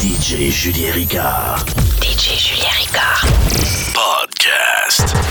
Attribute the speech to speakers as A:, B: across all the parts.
A: DJ Julien Ricard.
B: DJ Julien Ricard.
A: Podcast.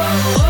B: Oh.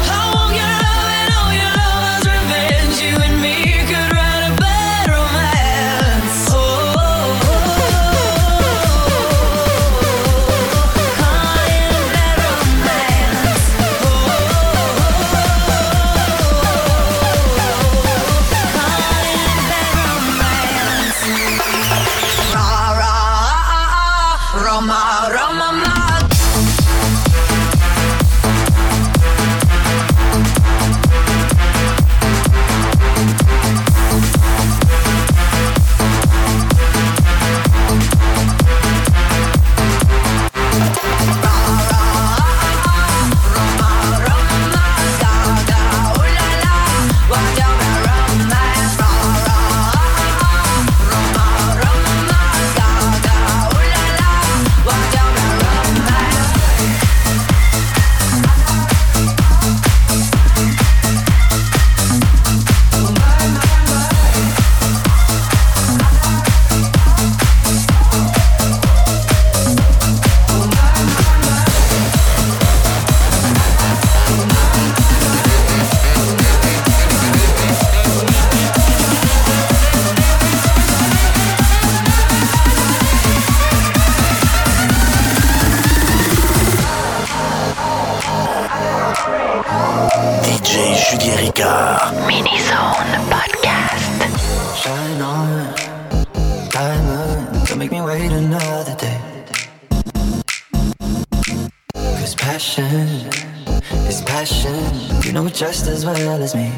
C: passion. You know it just as well as me.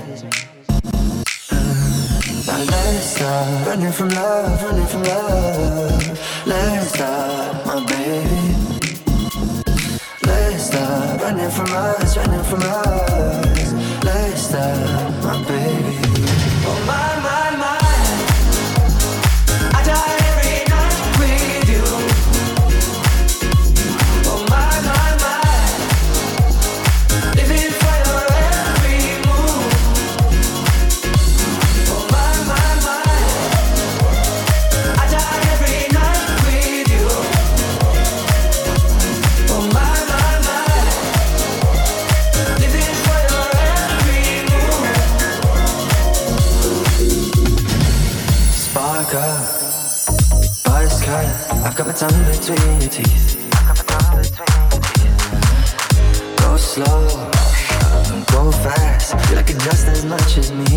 C: Uh, now let's stop running from love, running from love. Let's stop, my baby. Let's stop running from us, running from us. Let's stop.
D: tongue between your teeth. Go slow, go fast. You like it just as much as me.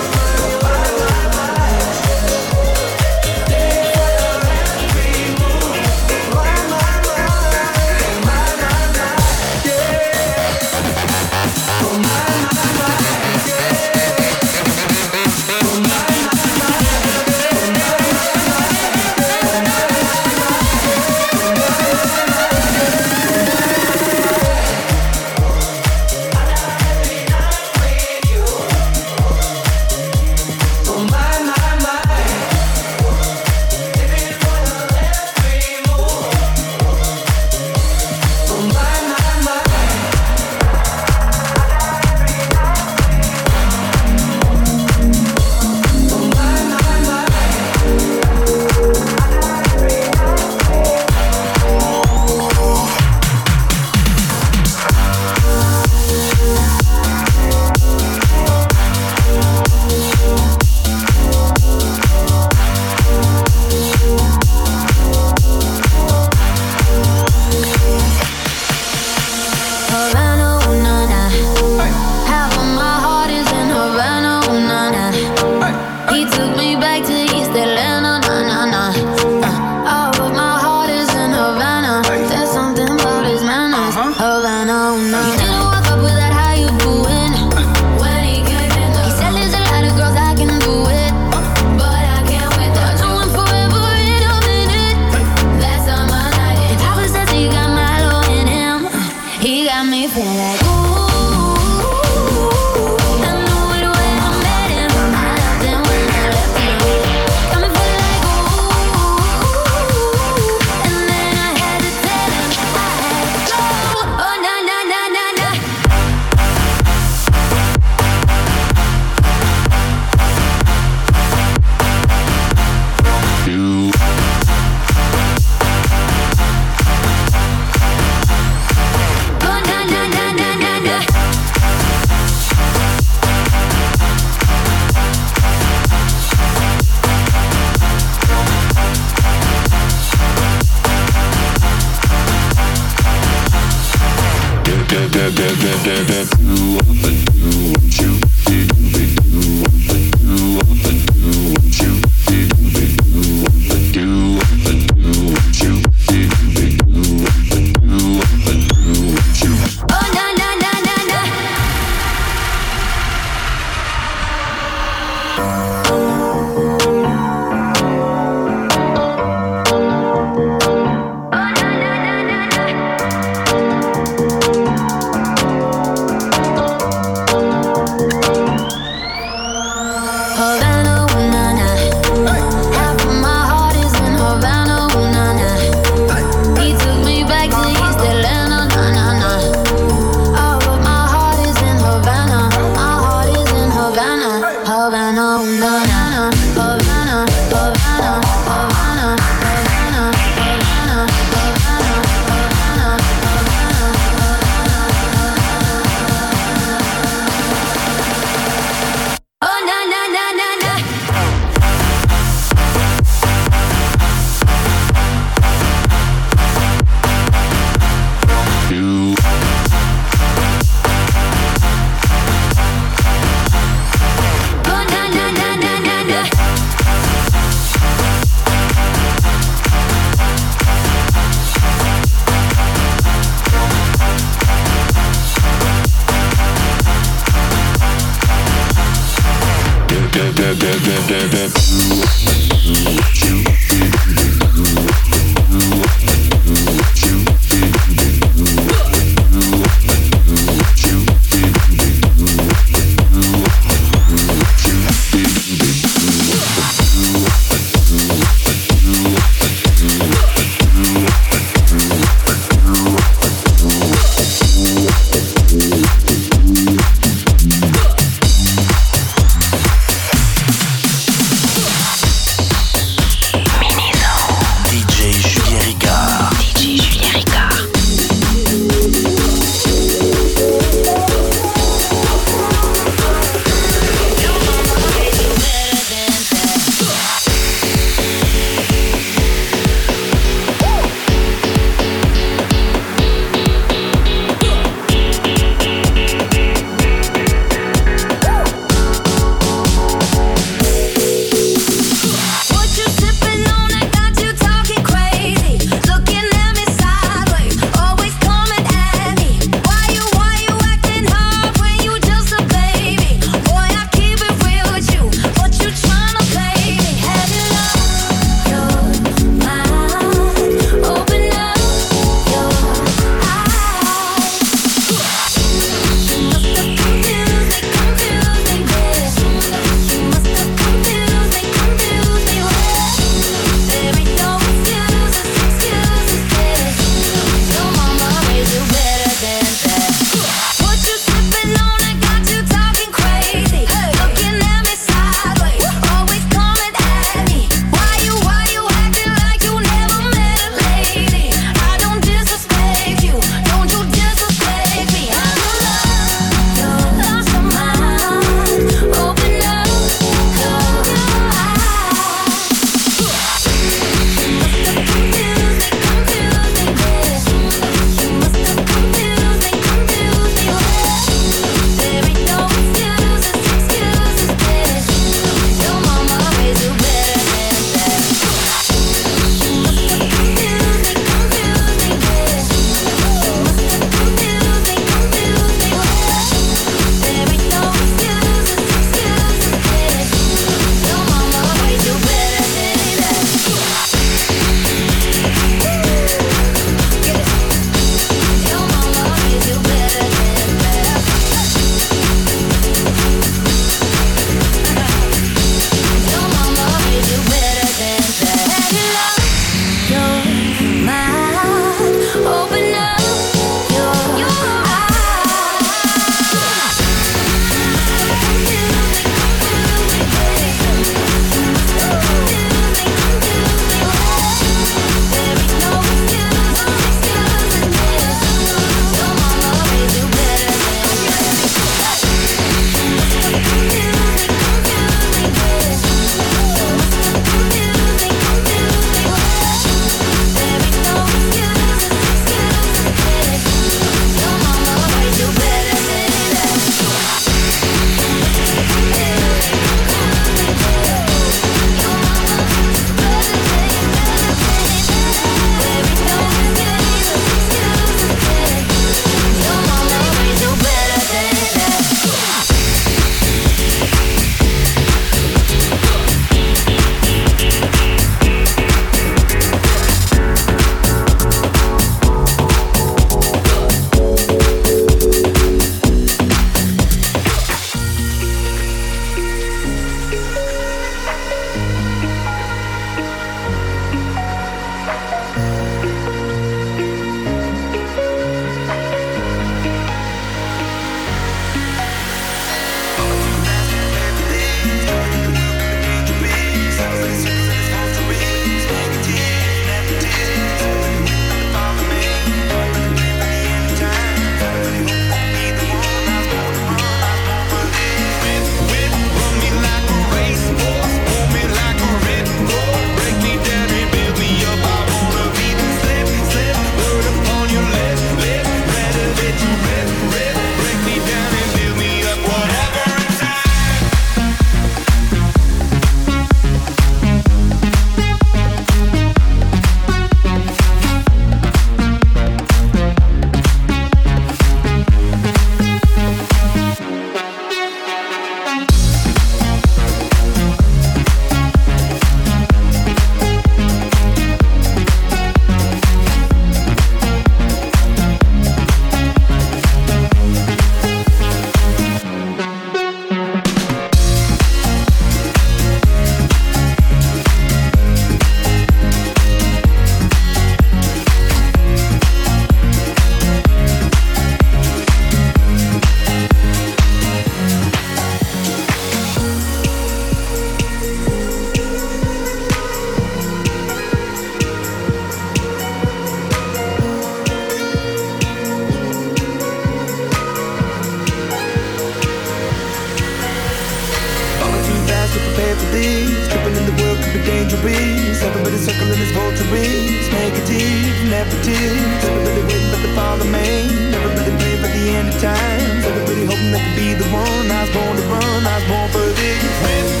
E: revelries. Everybody circling as vultures. Negative, nepotist. Everybody waiting for the fall of man. Everybody praying for the end of times. Everybody hoping they could be the one. I was born to run. I was born for this.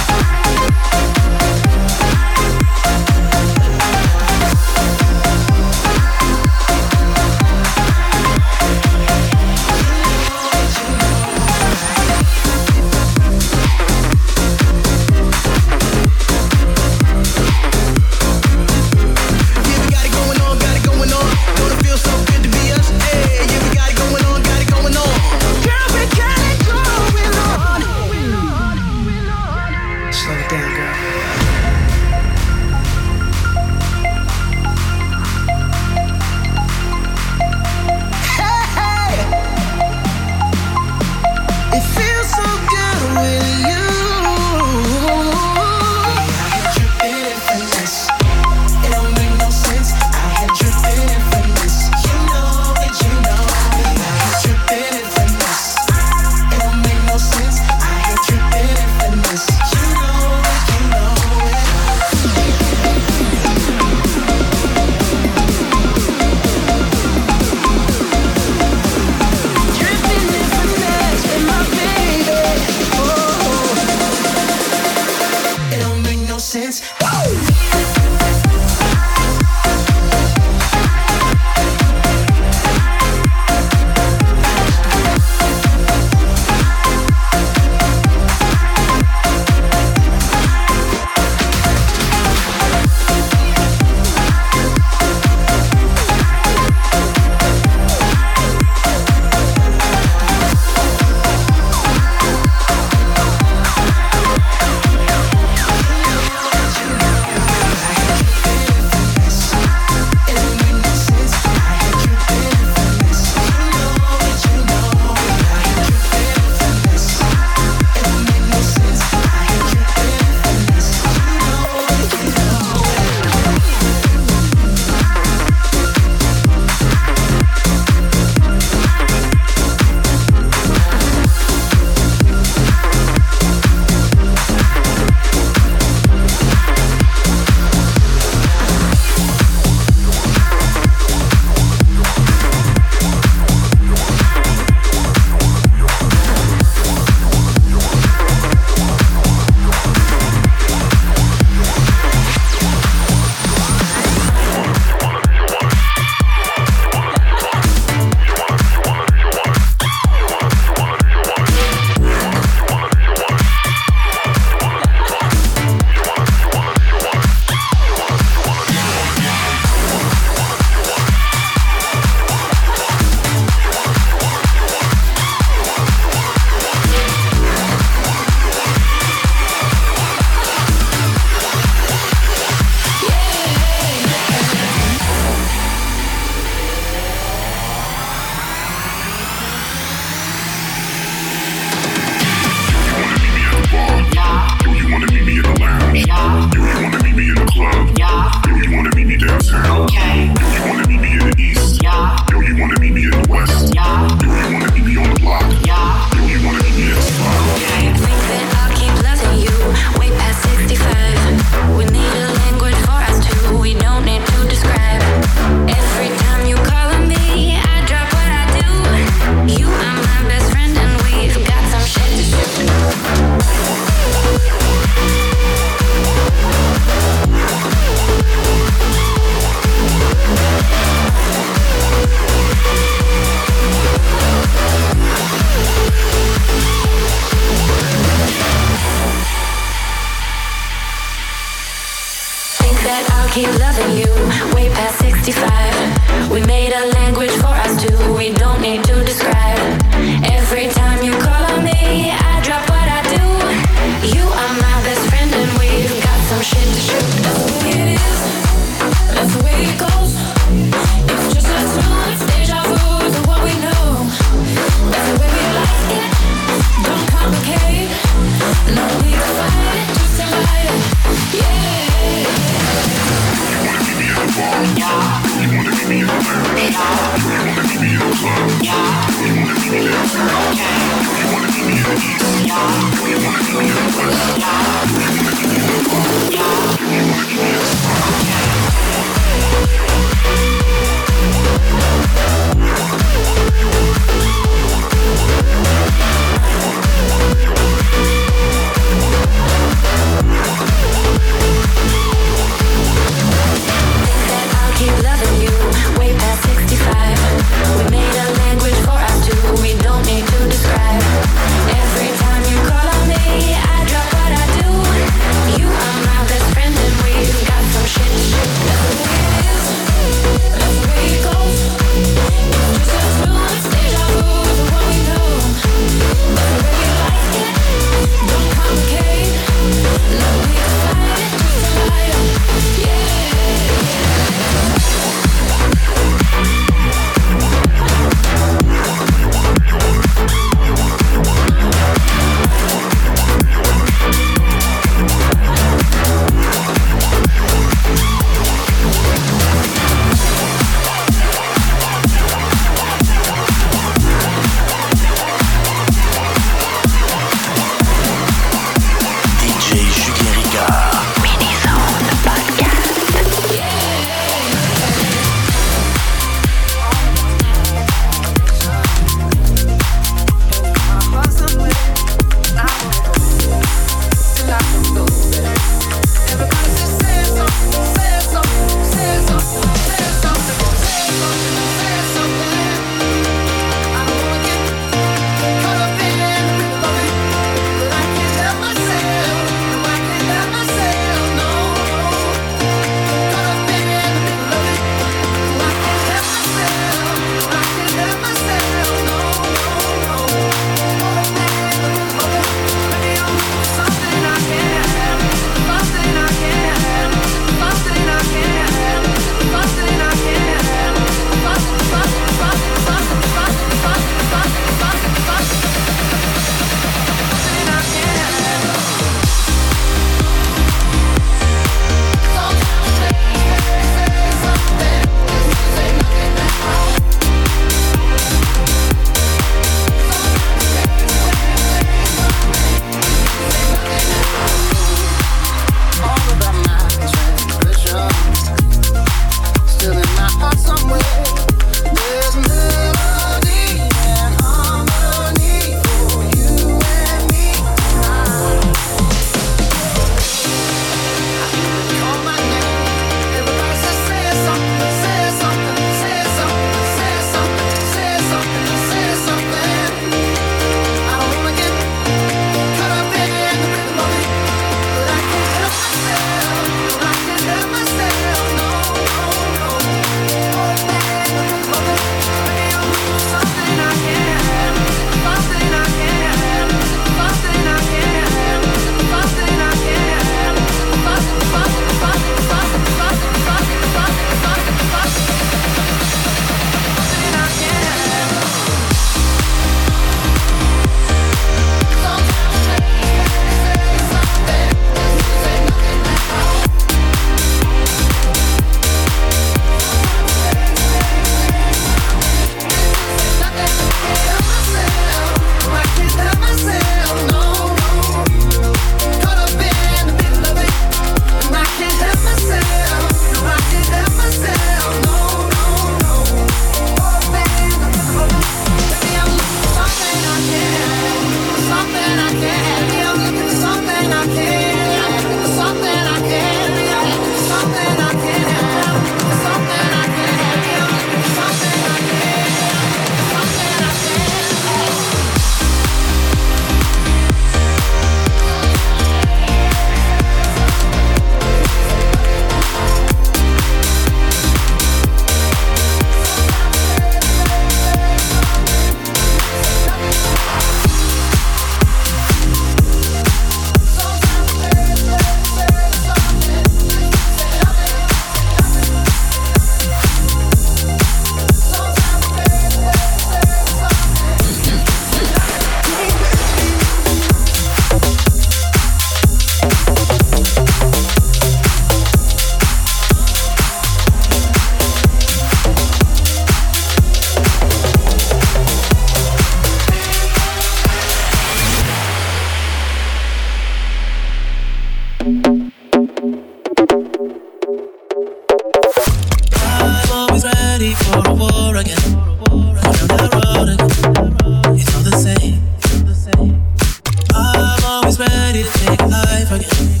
B: ride it,
F: take life again.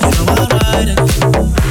F: You know
A: I'll
G: ride it.